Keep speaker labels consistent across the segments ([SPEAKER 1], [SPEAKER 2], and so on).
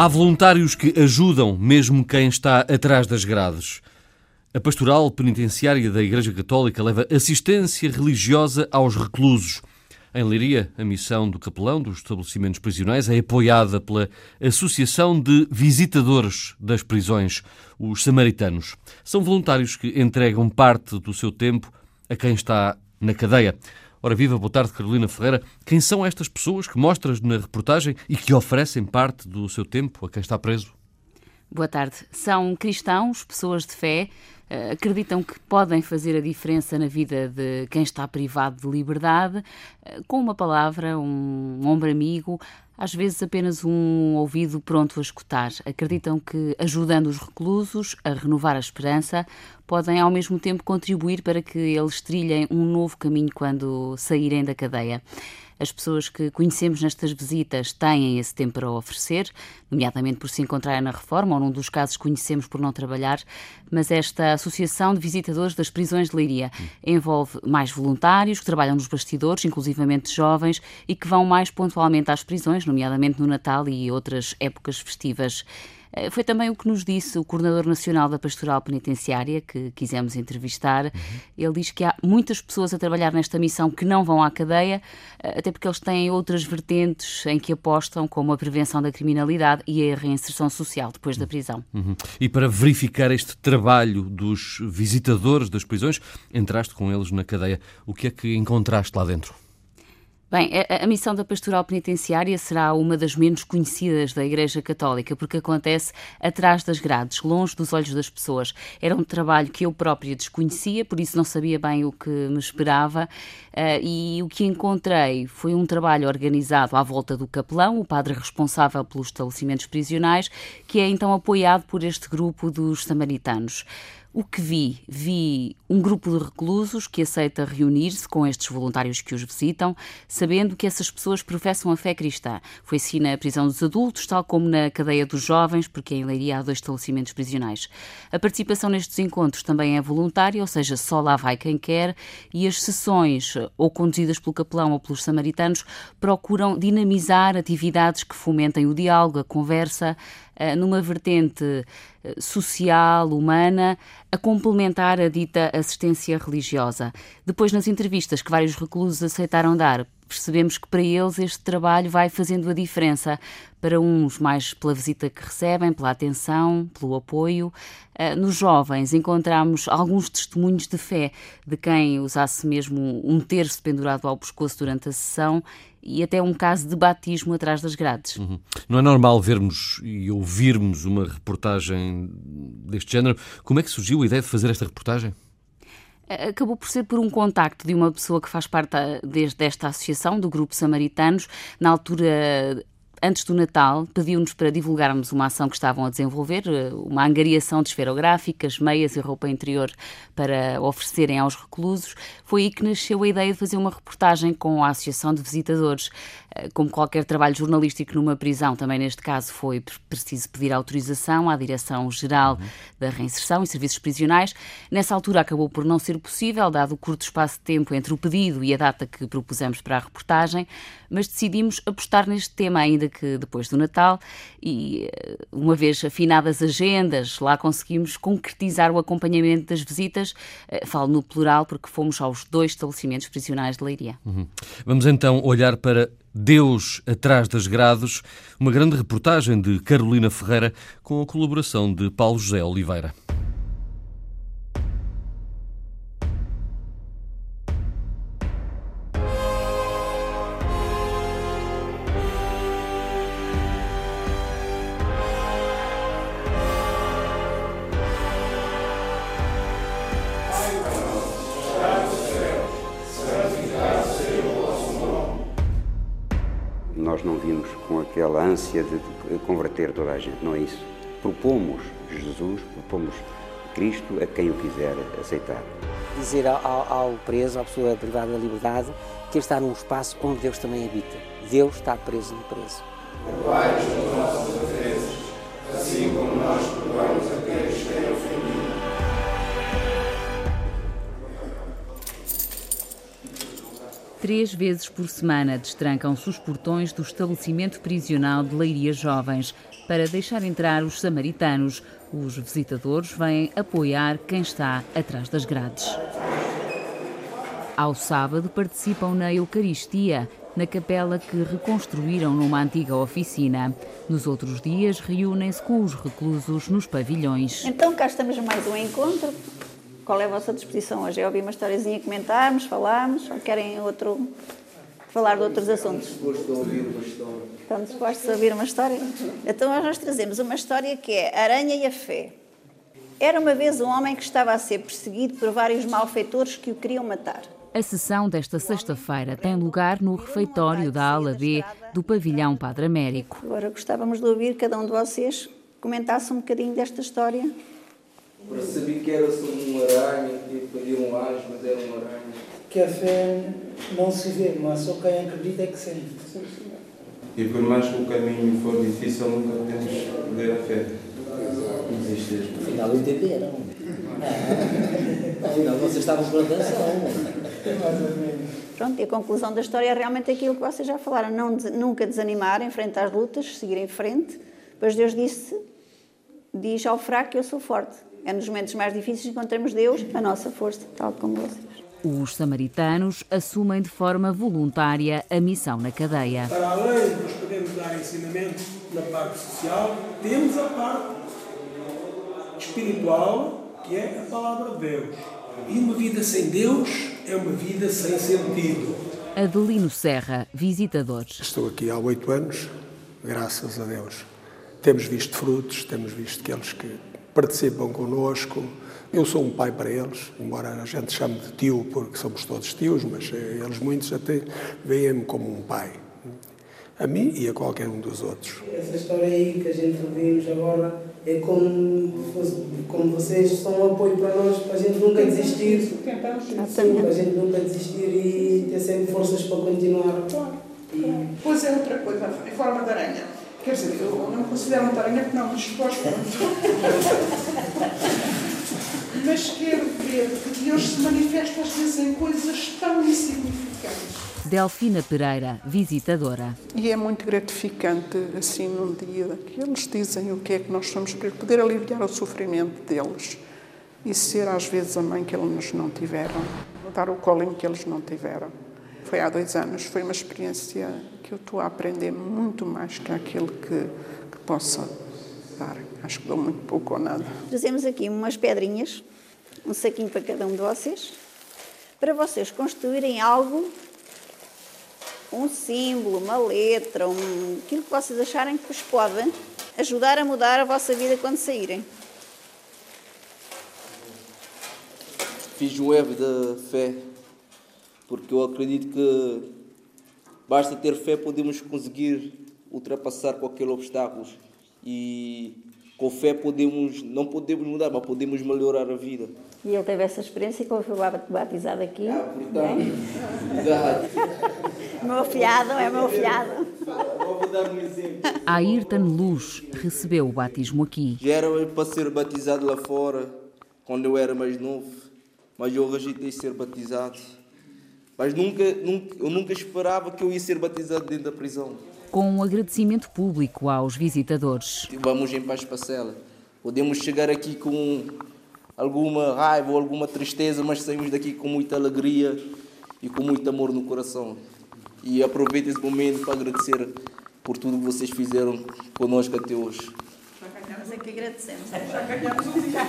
[SPEAKER 1] Há voluntários que ajudam mesmo quem está atrás das grades. A pastoral penitenciária da Igreja Católica leva assistência religiosa aos reclusos. Em Leiria, a missão do capelão dos estabelecimentos prisionais é apoiada pela Associação de Visitadores das Prisões, os Samaritanos. São voluntários que entregam parte do seu tempo a quem está na cadeia. Ora viva, boa tarde, Carolina Ferreira. Quem são estas pessoas que mostras na reportagem e que oferecem parte do seu tempo a quem está preso?
[SPEAKER 2] Boa tarde. São cristãos, pessoas de fé, eh, acreditam que podem fazer a diferença na vida de quem está privado de liberdade, eh, com uma palavra, um ombro amigo, às vezes apenas um ouvido pronto a escutar. Acreditam que, ajudando os reclusos a renovar a esperança, podem ao mesmo tempo contribuir para que eles trilhem um novo caminho quando saírem da cadeia. As pessoas que conhecemos nestas visitas têm esse tempo para oferecer, nomeadamente por se encontrarem na reforma, ou num dos casos conhecemos por não trabalhar, mas esta Associação de Visitadores das Prisões de Leiria envolve mais voluntários que trabalham nos bastidores, inclusivamente jovens, e que vão mais pontualmente às prisões, nomeadamente no Natal e outras épocas festivas. Eh, foi também o que nos disse o Coordenador Nacional da Pastoral Penitenciária, que quisemos entrevistar. Uhum. Ele diz que há muitas pessoas a trabalhar nesta missão que não vão à cadeia, eh, até porque eles têm outras vertentes em que apostam, como a prevenção da criminalidade e a reinserção social depois da prisão.
[SPEAKER 1] Uhum. E para verificar este trabalho dos visitadores das prisões, entraste com eles na cadeia. O que é que encontraste lá dentro?
[SPEAKER 2] Bem, a, missão da pastoral penitenciária será uma das menos conhecidas da Igreja Católica, porque acontece atrás das grades, longe dos olhos das pessoas. Era um trabalho que eu própria desconhecia, por isso não sabia bem o que me esperava, uh, e o que encontrei foi um trabalho organizado à volta do capelão, o padre responsável pelos estabelecimentos prisionais, que é então apoiado por este grupo dos samaritanos. O que vi? Vi um grupo de reclusos que aceita reunir-se com estes voluntários que os visitam, sabendo que essas pessoas professam a fé cristã. Foi assim na prisão dos adultos, tal como na cadeia dos jovens, porque em Leiria há dois estabelecimentos prisionais. A participação nestes encontros também é voluntária, ou seja, só lá vai quem quer, e as sessões, ou conduzidas pelo capelão ou pelos samaritanos, procuram dinamizar atividades que fomentem o diálogo, a conversa, numa vertente eh, social, humana, a complementar a dita assistência religiosa. Depois, nas entrevistas que vários reclusos aceitaram dar, percebemos que para eles este trabalho vai fazendo a diferença. Para uns, mais pela visita que recebem, pela atenção, pelo apoio. Eh, nos jovens, encontramos alguns testemunhos de fé de quem usasse mesmo um terço pendurado ao pescoço durante a sessão e até um caso de batismo atrás das grades. Uhum.
[SPEAKER 1] Não é normal vermos e ouvirmos uma reportagem deste género. Como é que surgiu a ideia de fazer esta reportagem?
[SPEAKER 2] acabou por ser por um contacto de uma pessoa que faz parte desta associação, do Grupo Samaritanos. Na altura antes do Natal, pediu-nos para divulgarmos uma ação que estavam a desenvolver, eh, uma angariação de esferográficas, meias e roupa interior para oferecerem aos reclusos. Foi aí que nasceu a ideia de fazer uma reportagem com a Associação de Visitadores. Eh, como qualquer trabalho jornalístico numa prisão, também neste caso foi preciso pedir autorização à Direção-Geral uhum. da Reinserção e Serviços Prisionais. Nessa altura acabou por não ser possível, dado o curto espaço de tempo entre o pedido e a data que propusemos para a reportagem, mas decidimos apostar neste tema ainda que depois do Natal e, eh, uma vez afinadas as agendas, lá conseguimos concretizar o acompanhamento das visitas. Eh, falo no plural porque fomos aos dois estabelecimentos prisionais de Leiria.
[SPEAKER 1] Uhum. Vamos então olhar para Deus atrás das grades, uma grande reportagem de Carolina Ferreira com a colaboração de Paulo José Oliveira.
[SPEAKER 3] Converter toda a gente, não é isso. Propomos Jesus, propomos Cristo a quem o quiser aceitar.
[SPEAKER 4] Dizer ao, ao preso, à pessoa privada da liberdade, que ele está num espaço onde Deus também habita. Deus está preso no preso.
[SPEAKER 2] Três vezes por semana destrancam-se os portões do estabelecimento prisional de Leiria Jovens para deixar entrar os samaritanos. Os visitadores vêm apoiar quem está atrás das grades. Ao sábado participam na Eucaristia, na capela que reconstruíram numa antiga oficina. Nos outros dias reúnem-se com os reclusos nos pavilhões.
[SPEAKER 5] Então cá estamos mais um encontro. Qual é a vossa disposição hoje? É ouvir uma historiazinha, comentarmos, falarmos ou querem outro falar de outros assuntos?
[SPEAKER 6] Gosto de ouvir uma história.
[SPEAKER 5] Estão dispostos a ouvir uma história? Então nós trazemos uma história que é Aranha e a Fé. Era uma vez um homem que estava a ser perseguido por vários malfeitores que o queriam matar.
[SPEAKER 2] A sessão desta sexta-feira tem lugar no refeitório da ala B do pavilhão Padre Américo.
[SPEAKER 5] Agora gostávamos de ouvir cada um de vocês comentasse um bocadinho desta história.
[SPEAKER 6] Para saber que era só um aranha, que pedir um anjo, mas era um aranha.
[SPEAKER 7] Que a fé não se vê, mas só quem acredita é que sente.
[SPEAKER 8] E por mais que o caminho for difícil, nunca podemos perder a fé. Desistir.
[SPEAKER 7] Afinal, entenderam. Afinal, vocês estavam com atenção.
[SPEAKER 5] Pronto, e a conclusão da história é realmente aquilo que vocês já falaram: não, nunca desanimar, enfrentar as lutas, seguir em frente. Pois Deus disse: diz ao fraco que eu sou forte. É nos momentos mais difíceis que encontramos Deus, a nossa força, tal como vocês.
[SPEAKER 2] Os samaritanos assumem de forma voluntária a missão na cadeia.
[SPEAKER 9] Para além de nós podermos dar ensinamento na parte social, temos a parte espiritual, que é a palavra de Deus. E uma vida sem Deus é uma vida sem sentido.
[SPEAKER 2] Adelino Serra, visitador.
[SPEAKER 10] Estou aqui há oito anos, graças a Deus. Temos visto frutos, temos visto aqueles que participam connosco. Eu sou um pai para eles, embora a gente chame de tio, porque somos todos tios, mas eh, eles muitos até veem-me como um pai. A mim e a qualquer um dos outros.
[SPEAKER 7] Essa história aí que a gente ouvimos agora é como, como vocês são um apoio para nós, para a gente nunca desistir. Para a gente nunca desistir e ter sempre forças para continuar.
[SPEAKER 11] E... Pois é outra coisa, em forma de aranha. Quer dizer, eu não me considero aranha porque não disposto Mas quero ver que Deus se manifesta às vezes em coisas tão insignificantes.
[SPEAKER 2] Delfina Pereira, visitadora.
[SPEAKER 11] E é muito gratificante, assim, num dia que eles dizem o que é que nós somos para poder aliviar o sofrimento deles e ser às vezes a mãe que eles não tiveram, dar o colinho que eles não tiveram. Foi há dois anos, foi uma experiência que eu estou a aprender muito mais que aquilo que, que possa dar. Acho que dou muito pouco ou nada.
[SPEAKER 5] Trazemos aqui umas pedrinhas, um saquinho para cada um de vocês, para vocês construírem algo um símbolo, uma letra, um, aquilo que vocês acharem que vos pode ajudar a mudar a vossa vida quando saírem.
[SPEAKER 6] Fiz um web da fé, porque eu acredito que basta ter fé podemos conseguir ultrapassar qualquer obstáculo e com fé podemos, não podemos mudar, mas podemos melhorar a vida.
[SPEAKER 5] E ele teve essa experiência quando foi batizado aqui.
[SPEAKER 6] Ah, portanto, exato.
[SPEAKER 5] meu fiado, é meu fiado.
[SPEAKER 6] Vou dar um exemplo.
[SPEAKER 2] Ayrton Luz recebeu o batismo aqui.
[SPEAKER 6] Já era para ser batizado lá fora, quando eu era mais novo, mas eu rejeitei ser batizado. Mas nunca, nunca, eu nunca esperava que eu ia ser batizado dentro da prisão
[SPEAKER 2] com um agradecimento público aos visitadores.
[SPEAKER 6] Vamos em paz para a cela. Podemos chegar aqui com alguma raiva ou alguma tristeza, mas saímos daqui com muita alegria e com muito amor no coração. E aproveito esse momento para agradecer por tudo que vocês fizeram conosco até hoje.
[SPEAKER 5] Nós é que agradecemos.
[SPEAKER 11] Já ganhamos um dia.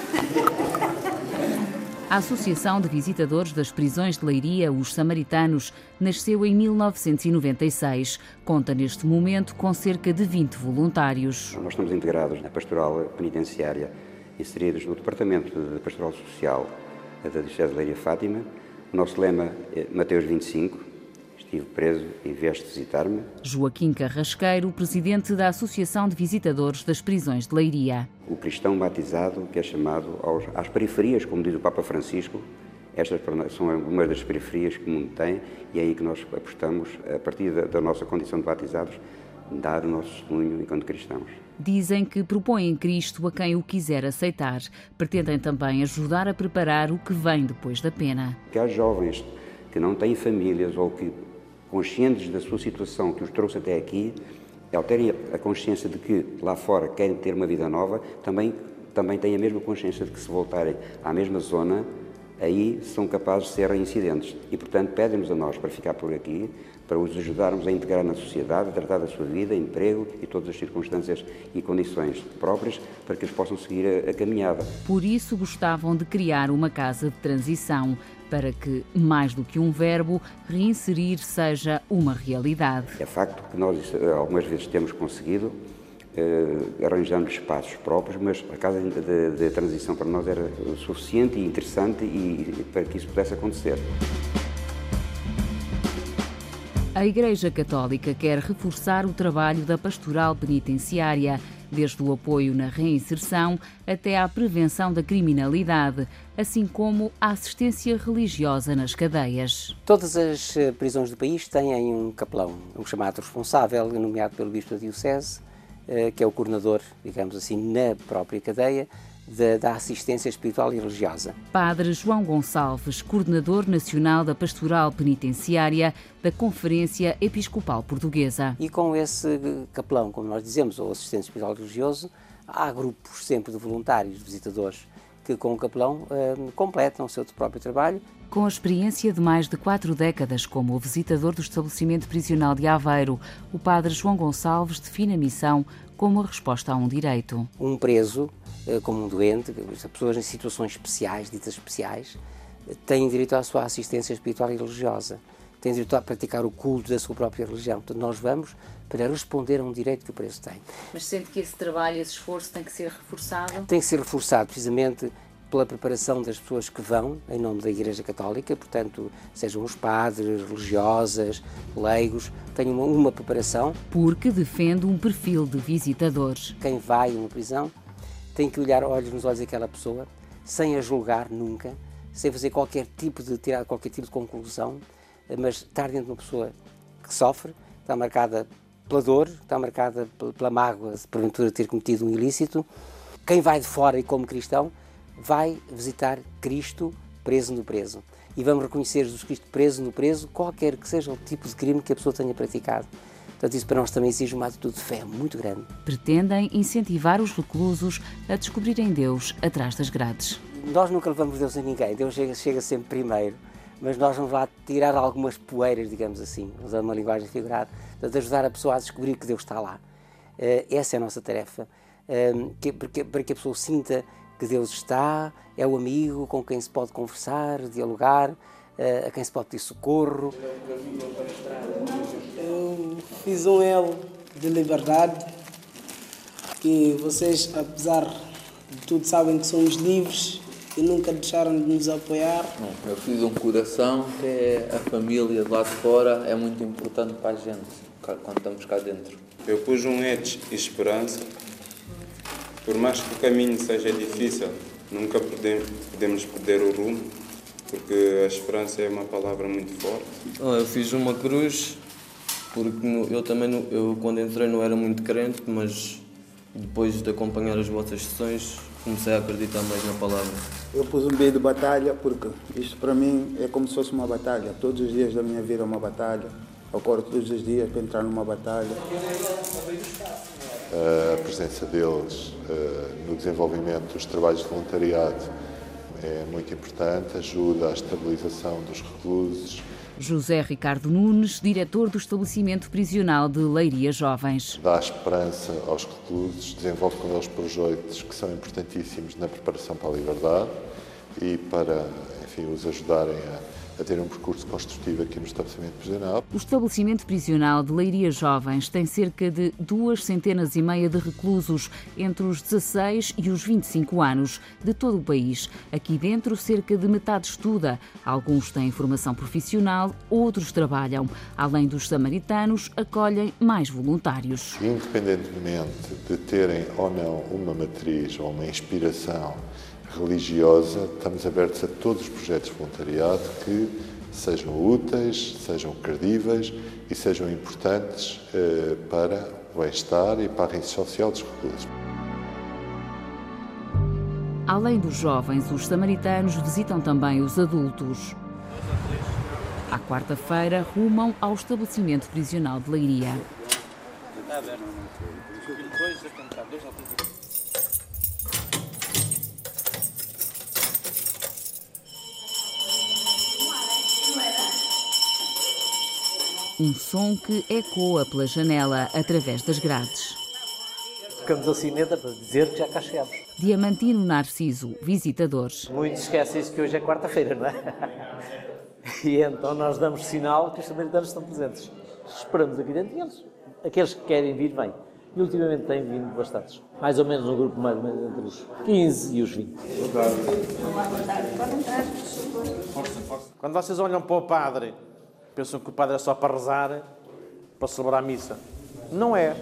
[SPEAKER 2] A Associação de Visitadores das Prisões de Leiria, os Samaritanos, nasceu em 1996. Conta neste momento com cerca de 20 voluntários.
[SPEAKER 3] Nós estamos integrados na pastoral penitenciária, inseridos no Departamento de Pastoral Social da Diocese de Leiria Fátima. O nosso lema é Mateus 25, Estive preso e vieste visitar-me.
[SPEAKER 2] Joaquim Carrasqueiro, presidente da Associação de Visitadores das Prisões de Leiria.
[SPEAKER 3] O cristão batizado, que é chamado aos, às periferias, como diz o Papa Francisco, estas são algumas das periferias que o mundo tem e é aí que nós apostamos, a partir da, da nossa condição de batizados, dar o nosso testemunho enquanto cristãos.
[SPEAKER 2] Dizem que propõem Cristo a quem o quiser aceitar. Pretendem também ajudar a preparar o que vem depois da pena.
[SPEAKER 3] Que há jovens que não têm famílias ou que conscientes da sua situação que os trouxe até aqui, ao terem a consciência de que lá fora querem ter uma vida nova, também, também têm a mesma consciência de que se voltarem à mesma zona, aí são capazes de ser reincidentes. E, portanto, pedem-nos a nós para ficar por aqui, para os ajudarmos a integrar na sociedade, a tratar da sua vida, emprego e todas as circunstâncias e condições próprias para que eles possam seguir a, a caminhada.
[SPEAKER 2] Por isso gostavam de criar uma casa de transição para que, mais do que um verbo, reinserir seja uma realidade.
[SPEAKER 3] É facto que nós algumas vezes temos conseguido eh, arranjando espaços próprios, mas a casa de, transição para nós era suficiente e interessante e, para que isso pudesse acontecer.
[SPEAKER 2] A Igreja Católica quer reforçar o trabalho da pastoral penitenciária, desde o apoio na reinserção até à prevenção da criminalidade, assim como a assistência religiosa nas cadeias.
[SPEAKER 4] Todas as eh, prisões do país têm um capelão, um chamado responsável, nomeado pelo Bispo da Diocese, eh, que é o coordenador, digamos assim, na própria cadeia, da, da, assistência espiritual e religiosa.
[SPEAKER 2] Padre João Gonçalves, coordenador nacional da Pastoral Penitenciária da Conferência Episcopal Portuguesa.
[SPEAKER 4] E com esse capelão, como nós dizemos, ou assistente espiritual e religioso, há grupos sempre de voluntários, visitadores, que com o capelão eh, completam o seu próprio trabalho
[SPEAKER 2] com a experiência de mais de quatro décadas como visitador do estabelecimento prisional de Aveiro, o padre João Gonçalves define a missão como a resposta a um direito.
[SPEAKER 4] Um preso, como um doente, pessoas em situações especiais, ditas especiais, têm direito à sua assistência espiritual e religiosa, têm direito a praticar o culto da sua própria religião. Portanto, nós vamos para responder a um direito que o preso tem.
[SPEAKER 2] Mas sente que esse trabalho, esse esforço tem que ser reforçado?
[SPEAKER 4] Tem que ser reforçado, precisamente pela preparação das pessoas que vão em nome da Igreja Católica, portanto, sejam os padres, religiosas, leigos, tenham uma, uma preparação.
[SPEAKER 2] Porque defende um perfil de visitadores.
[SPEAKER 4] Quem vai a uma prisão tem que olhar olhos nos olhos daquela pessoa, sem a julgar nunca, sem fazer qualquer tipo de tirar qualquer tipo de conclusão, mas estar dentro de uma pessoa que sofre, está marcada pela dor, está marcada pela mágoa de porventura ter cometido um ilícito. Quem vai de fora e como cristão vai visitar Cristo preso no preso. E vamos reconhecer Jesus Cristo preso no preso, qualquer que seja o tipo de crime que a pessoa tenha praticado. Portanto, isso para nós também exige uma atitude de fé muito grande.
[SPEAKER 2] Pretendem incentivar os reclusos a descobrirem Deus atrás das grades.
[SPEAKER 4] Nós nunca levamos Deus a ninguém, Deus chega, chega sempre primeiro, mas nós vamos lá tirar algumas poeiras, digamos assim, usando uma linguagem figurada, de ajudar a pessoa a descobrir que Deus está lá. Eh, essa é a nossa tarefa, eh, para que a pessoa sinta que Deus está, é o amigo com quem se pode conversar, dialogar, a quem se pode pedir socorro.
[SPEAKER 7] Eu fiz um L de liberdade, que vocês, apesar de tudo, sabem que somos livres e nunca deixaram de nos apoiar.
[SPEAKER 12] Eu fiz um coração que é a família de lá de fora é muito importante para a gente quando estamos cá dentro.
[SPEAKER 8] Eu pus um edge esperança por mais que o caminho seja difícil, nunca podemos perder o rumo, porque a esperança é uma palavra muito forte.
[SPEAKER 12] Oh, eu fiz uma cruz, porque eu também, eu quando entrei não era muito crente, mas depois de acompanhar as vossas sessões, comecei a acreditar mais na palavra.
[SPEAKER 13] Eu pus um B de batalha porque isto para mim é como se fosse uma batalha. Todos os dias da minha vida é uma batalha. Eu acordo todos os dias para entrar numa batalha
[SPEAKER 14] a presença deles eh, no desenvolvimento dos trabalhos de voluntariado é muito importante, ajuda à estabilização dos reclusos.
[SPEAKER 2] José Ricardo Nunes, diretor do estabelecimento prisional de Leiria Jovens.
[SPEAKER 14] Dá esperança aos reclusos, desenvolve com eles projetos que são importantíssimos na preparação para a liberdade e para, enfim, os ajudarem a a ter um percurso construtivo aqui no estabelecimento prisional.
[SPEAKER 2] O estabelecimento prisional de Leiria Jovens tem cerca de duas centenas e meia de reclusos entre os 16 e os 25 anos de todo o país. Aqui dentro, cerca de metade estuda. Alguns têm formação profissional, outros trabalham. Além dos samaritanos, acolhem mais voluntários.
[SPEAKER 14] Independentemente de terem ou não uma matriz ou uma inspiração religiosa, estamos abertos a todos os projetos de voluntariado que sejam úteis, sejam credíveis e sejam importantes eh, para o bem-estar e para a reinserção social dos reclusos.
[SPEAKER 2] Além dos jovens, os samaritanos visitam também os adultos. À quarta-feira, rumam ao estabelecimento prisional de Leiria. Um som que ecoa pela janela através das grades.
[SPEAKER 15] Tocamos a sineta para dizer que já cá chegamos.
[SPEAKER 2] Diamantino Narciso, visitadores.
[SPEAKER 15] Muitos esquecem-se que hoje é quarta-feira, não é? E então nós damos sinal que os samaritanos estão presentes. Esperamos aqui dentro e eles, aqueles que querem vir, vêm. E ultimamente têm vindo bastantes. Mais ou menos um grupo mais ou menos entre os 15 e os 20.
[SPEAKER 16] Quando vocês olham para o padre, pensam que o padre é só para rezar, para celebrar a missa. Não é.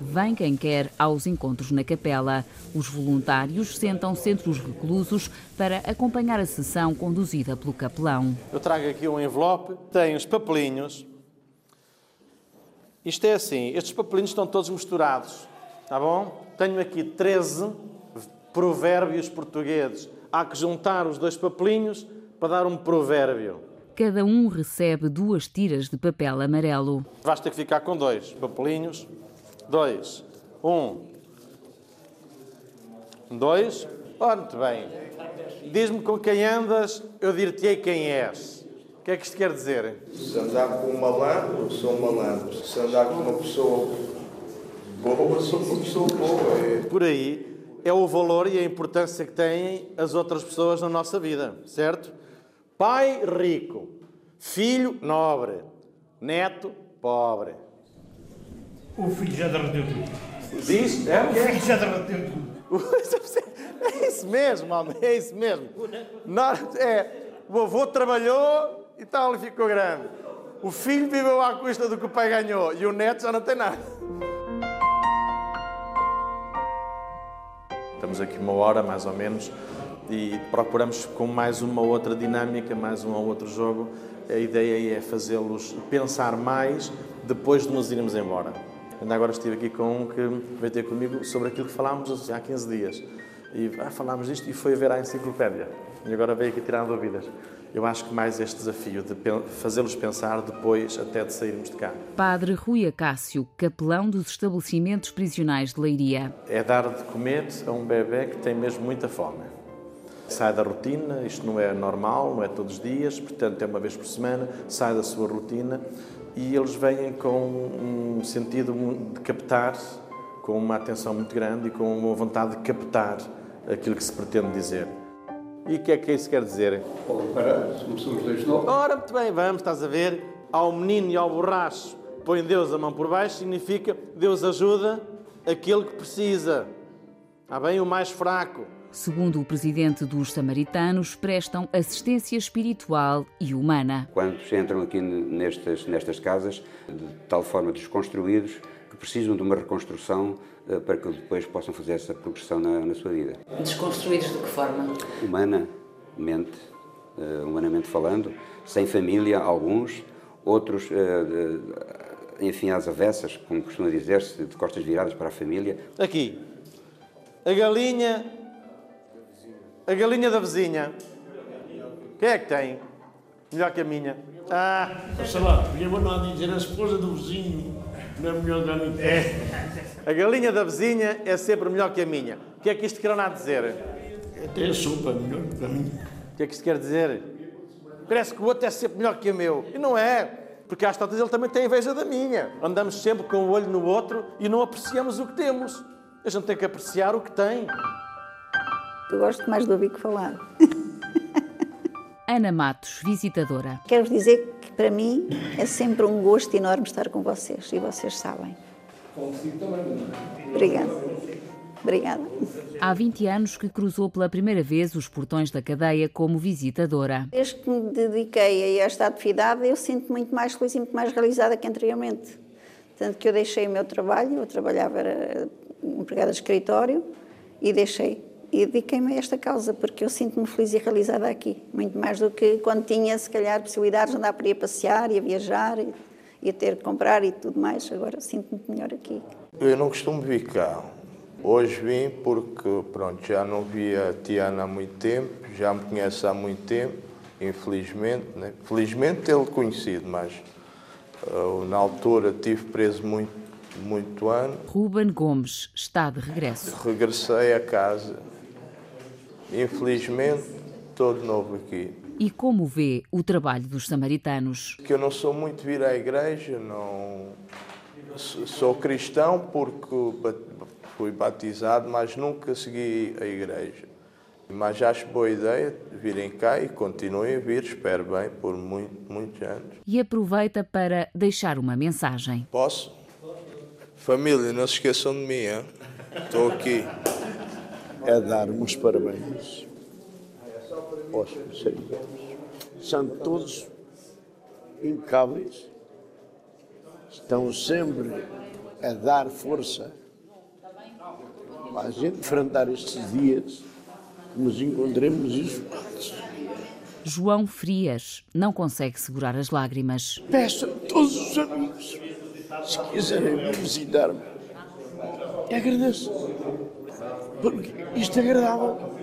[SPEAKER 2] Vem quem quer aos encontros na capela. Os voluntários sentam-se entre os reclusos para acompanhar a sessão conduzida pelo capelão.
[SPEAKER 16] Eu trago aqui um envelope, tem os papelinhos. Isto é assim, estes papelinhos estão todos misturados, tá bom? Tenho aqui 13 provérbios portugueses. Há que juntar os dois papelinhos para dar um provérbio.
[SPEAKER 2] Cada um recebe duas tiras de papel amarelo.
[SPEAKER 16] Vais ter que ficar com dois papelinhos. Dois. Um. Dois. Ora, muito bem. Diz-me com quem andas, eu dir-te-ei quem és. O que é que isto quer dizer?
[SPEAKER 17] Se andar com um malandro, sou um malandro. Se andar com uma pessoa boa, sou uma pessoa boa. É...
[SPEAKER 16] Por aí é o valor e a importância que têm as outras pessoas na nossa vida, certo? Pai rico, filho nobre, neto pobre.
[SPEAKER 9] O filho já derreteu tudo.
[SPEAKER 16] Diz? É o
[SPEAKER 9] O
[SPEAKER 16] quê?
[SPEAKER 9] filho já derreteu tudo.
[SPEAKER 16] É isso mesmo, homem, é isso mesmo. Nós, é, o avô trabalhou e tal, e ficou grande. O filho viveu à custa do que o pai ganhou e o neto já não tem nada. Estamos aqui uma hora, mais ou menos, e procuramos com mais uma outra dinâmica, mais um ou outro jogo. A ideia é fazê-los pensar mais depois de nos irmos embora. Ainda agora estive aqui com um que veio ter comigo sobre aquilo que falámos há 15 dias. E ah, falámos disto e foi ver à enciclopédia. E agora veio aqui tirar dúvidas. Eu acho que mais este desafio de fazê-los pensar depois até de sairmos de cá.
[SPEAKER 2] Padre Rui Acácio, capelão dos estabelecimentos prisionais de Leiria.
[SPEAKER 16] É dar de comer a um bebê que tem mesmo muita fome. Sai da rotina, isto não é normal, não é todos os dias, portanto é uma vez por semana, sai da sua rotina e eles vêm com um sentido de captar, com uma atenção muito grande e com uma vontade de captar aquilo que se pretende dizer. E o que é que isso quer dizer?
[SPEAKER 17] Somos dois novos.
[SPEAKER 16] Ora, muito bem, vamos, estás a ver? Ao menino e ao borracho põe Deus a mão por baixo, significa Deus ajuda aquele que precisa. Está bem? O mais fraco.
[SPEAKER 2] Segundo o presidente dos Samaritanos, prestam assistência espiritual e humana.
[SPEAKER 3] Quando entram aqui nestas, nestas casas, de tal forma desconstruídos, que precisam de uma reconstrução uh, para que depois possam fazer essa progressão na, na sua vida.
[SPEAKER 2] Desconstruídos de que forma?
[SPEAKER 3] Humanamente, uh, humanamente falando, sem família, alguns, outros, uh, enfim, às avessas, como costuma dizer-se, de costas viradas para a família.
[SPEAKER 16] Aqui, a galinha, a galinha da vizinha. Quem é que tem? Melhor que a minha. Ah!
[SPEAKER 9] Sei lá, podia mandar dizer a esposa do vizinho não é melhor que a minha.
[SPEAKER 16] É. A galinha da vizinha é sempre melhor que a minha. O que é que isto quer a dizer?
[SPEAKER 9] Até a sopa é melhor que a minha.
[SPEAKER 16] O que é que isto quer dizer? Parece que o outro é sempre melhor que o meu. E não é. Porque às tantas ele também tem inveja da minha. Andamos sempre com o olho no outro e não apreciamos o que temos. A gente tem que apreciar o que tem.
[SPEAKER 5] Eu gosto mais de ouvir que falar.
[SPEAKER 2] Ana Matos, visitadora.
[SPEAKER 5] Quero dizer que para mim é sempre um gosto enorme estar com vocês e vocês sabem.
[SPEAKER 9] Consigo também.
[SPEAKER 5] Obrigada. Obrigada.
[SPEAKER 2] Há 20 anos que cruzou pela primeira vez os portões da cadeia como visitadora.
[SPEAKER 5] Desde que me dediquei a esta atividade, eu sinto muito mais feliz e muito mais realizada que anteriormente. Tanto que eu deixei o meu trabalho, eu trabalhava, era empregada de escritório, e deixei e dediquei-me a esta causa, porque eu sinto-me feliz e realizada aqui, muito mais do que quando tinha, se calhar, possibilidades de andar por aí a passear e a viajar e, e a ter que comprar e tudo mais. Agora sinto-me melhor aqui.
[SPEAKER 17] Eu não costumo vir cá. Hoje vim porque, pronto, já não via a Tiana há muito tempo, já me conhece há muito tempo infelizmente, né? felizmente tê-lo conhecido, mas uh, na altura tive preso muito, muito ano.
[SPEAKER 2] Ruben Gomes está de regresso.
[SPEAKER 17] Regressei a casa. Infelizmente, estou de novo aqui.
[SPEAKER 2] E como vê o trabalho dos samaritanos?
[SPEAKER 17] Que eu não sou muito vir à igreja, não sou cristão porque fui batizado, mas nunca segui a igreja. Mas acho boa ideia virem cá e continuem a vir, espero bem, por muito, muitos anos.
[SPEAKER 2] E aproveita para deixar uma mensagem.
[SPEAKER 17] Posso? Família, não se esqueçam de mim, hein? estou aqui.
[SPEAKER 18] É dar uns parabéns aos sacerdotes. São todos impecáveis, estão sempre a dar força para a gente enfrentar estes dias que nos encontremos isolados.
[SPEAKER 2] João Frias não consegue segurar as lágrimas.
[SPEAKER 18] Peço a todos os amigos, se quiserem visitar-me, agradeço, porque isto é agradável.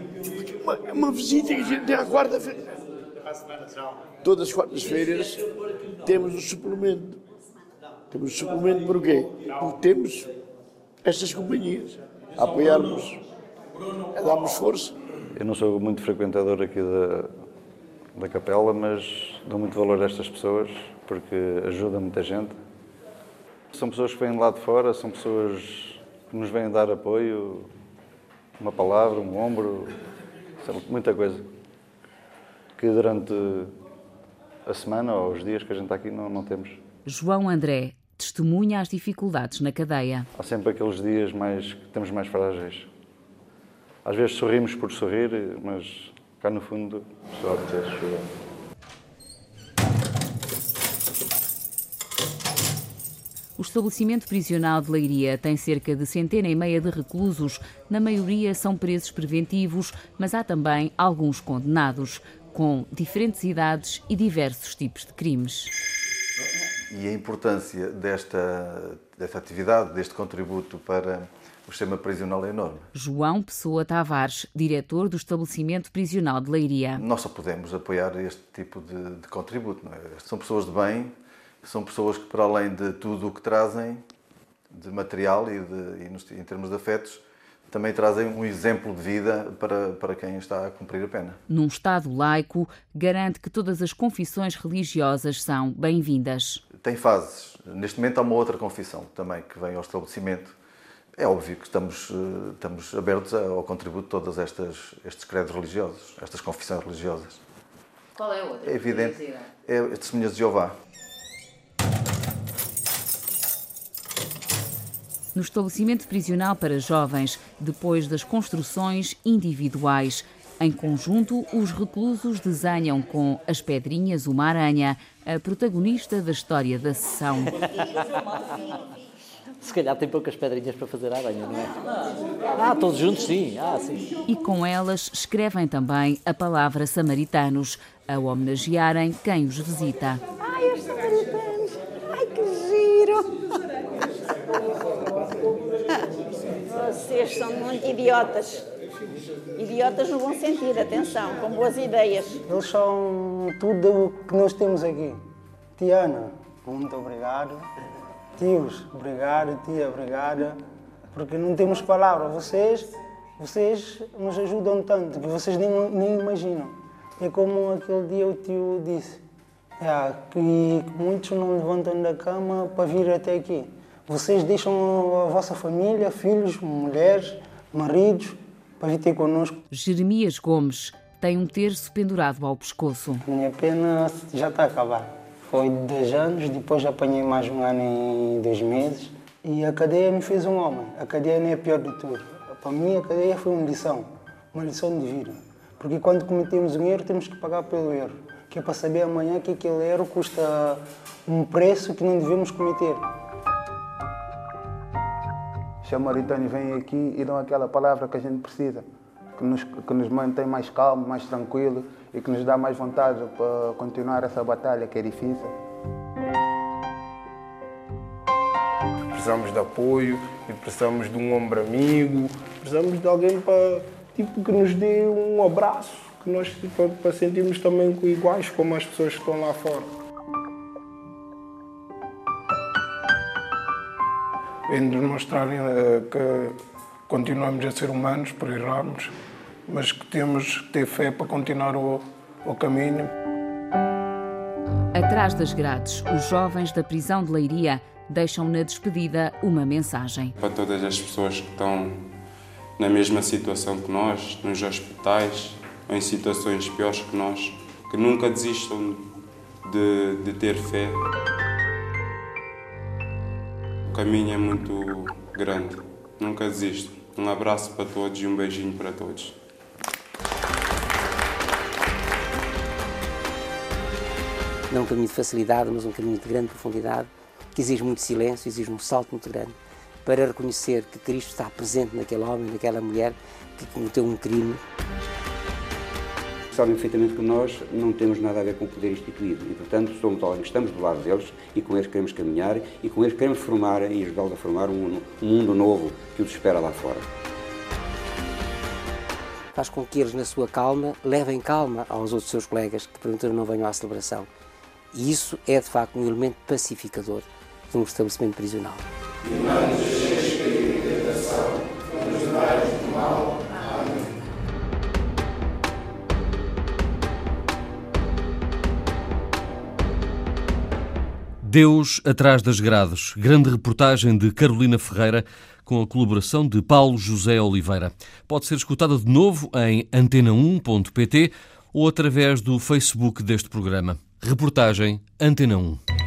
[SPEAKER 18] É uma visita que a gente tem à quarta-feira. Todas as quartas-feiras temos o suplemento. Temos o suplemento porquê? Porque temos estas companhias a apoiarmos, a darmos força.
[SPEAKER 19] Eu não sou muito frequentador aqui da, da capela, mas dou muito valor a estas pessoas porque ajudam muita gente. São pessoas que vêm lá de fora, são pessoas que nos vêm dar apoio, uma palavra, um ombro, muita coisa. Que durante a semana ou os dias que a gente está aqui não, não temos.
[SPEAKER 2] João André testemunha as dificuldades na cadeia.
[SPEAKER 19] Há sempre aqueles dias mais que temos mais frágeis. Às vezes sorrimos por sorrir, mas cá no fundo só
[SPEAKER 2] O estabelecimento prisional de Leiria tem cerca de centena e meia de reclusos. Na maioria são presos preventivos, mas há também alguns condenados, com diferentes idades e diversos tipos de crimes.
[SPEAKER 20] E a importância desta, desta atividade, deste contributo para o sistema prisional é enorme.
[SPEAKER 2] João Pessoa Tavares, diretor do estabelecimento prisional de Leiria.
[SPEAKER 20] Nós só podemos apoiar este tipo de, de contributo. É? São pessoas de bem, são pessoas que, para além de tudo o que trazem, de material e, de, e nos, em termos de afetos, também trazem um exemplo de vida para, para quem está a cumprir a pena.
[SPEAKER 2] Num Estado laico, garante que todas as confissões religiosas são bem-vindas.
[SPEAKER 20] Tem fases. Neste momento há uma outra confissão também que vem ao estabelecimento. É óbvio que estamos, eh, estamos abertos ao contributo de todos estas, estes credos religiosos, estas confissões religiosas.
[SPEAKER 2] Qual é a outra?
[SPEAKER 20] É evidente. É as testemunhas de Jeová.
[SPEAKER 2] No estabelecimento prisional para jovens, depois das construções individuais. Em conjunto, os reclusos desenham com as pedrinhas uma aranha, a protagonista da história da sessão.
[SPEAKER 15] Se calhar tem poucas pedrinhas para fazer a aranha, não é? Ah, todos juntos, sim. Ah, sim.
[SPEAKER 2] E com elas escrevem também a palavra samaritanos, a homenagearem quem os visita.
[SPEAKER 5] Ai, os samaritanos! Ai, que giro! São muito idiotas. Idiotas no bom sentido, atenção, com boas ideias.
[SPEAKER 7] Eles são tudo o que nós temos aqui. Tiana, muito obrigado. Tios, obrigado. Tia, obrigada. Porque não temos palavras. Vocês, vocês nos ajudam tanto que vocês nem, nem imaginam. É como aquele dia o tio disse. É, que muitos não levantam da cama para vir até aqui. Vocês deixam a vossa família, filhos, mulheres, maridos, para vir ter connosco.
[SPEAKER 2] Jeremias Gomes tem um terço pendurado ao pescoço.
[SPEAKER 7] Minha pena já está a acabar. Foi 10 anos, depois apanhei mais um ano em dois meses. E a cadeia me fez um homem. A cadeia não é pior de tudo. Para mim, a cadeia foi uma lição. Uma lição de vida. Porque quando cometemos um erro, temos que pagar pelo erro. Que é para saber amanhã que aquele erro custa um preço que não devemos cometer.
[SPEAKER 13] Os samaritanos vêm aqui e dão aquela palavra que a gente precisa, que nos, que nos mantém mais calmo, mais tranquilo e que nos dá mais vontade para continuar essa batalha que é difícil.
[SPEAKER 17] Precisamos de apoio, e precisamos de um ombro amigo, precisamos de alguém para, tipo, que nos dê um abraço,
[SPEAKER 10] que nós para, para sentirmos também iguais como as pessoas que estão lá fora. Em nos mostrarem uh, que continuamos a ser humanos por errarmos, mas que temos que ter fé para continuar o, o caminho.
[SPEAKER 2] Atrás das grades, os jovens da prisão de Leiria deixam na despedida uma mensagem.
[SPEAKER 8] Para todas as pessoas que estão na mesma situação que nós, nos hospitais ou em situações piores que nós, que nunca desistam de, de ter fé. O caminho é muito grande, nunca desistam. Um abraço para todos e um beijinho para todos.
[SPEAKER 4] Não um caminho de facilidade, mas um caminho de grande profundidade, que exige muito silêncio, exige um salto muito grande, para reconhecer que Cristo está presente naquele homem, naquela mulher que cometeu um crime.
[SPEAKER 3] Sabem perfeitamente que nós não temos nada a ver com o poder instituído e, portanto, somos alguém que estamos do lado deles e com eles queremos caminhar e com eles queremos formar e ajudá-los a formar um, um mundo novo que os espera lá fora
[SPEAKER 4] faz com que eles, na sua calma, levem calma aos outros seus colegas que porventura não venham à celebração. E isso é, de facto, um elemento pacificador de um estabelecimento prisional.
[SPEAKER 1] Deus atrás das grades. Grande reportagem de Carolina Ferreira com a colaboração de Paulo José Oliveira. Pode ser escutada de novo em antena1.pt ou através do Facebook deste programa. Reportagem Antena 1.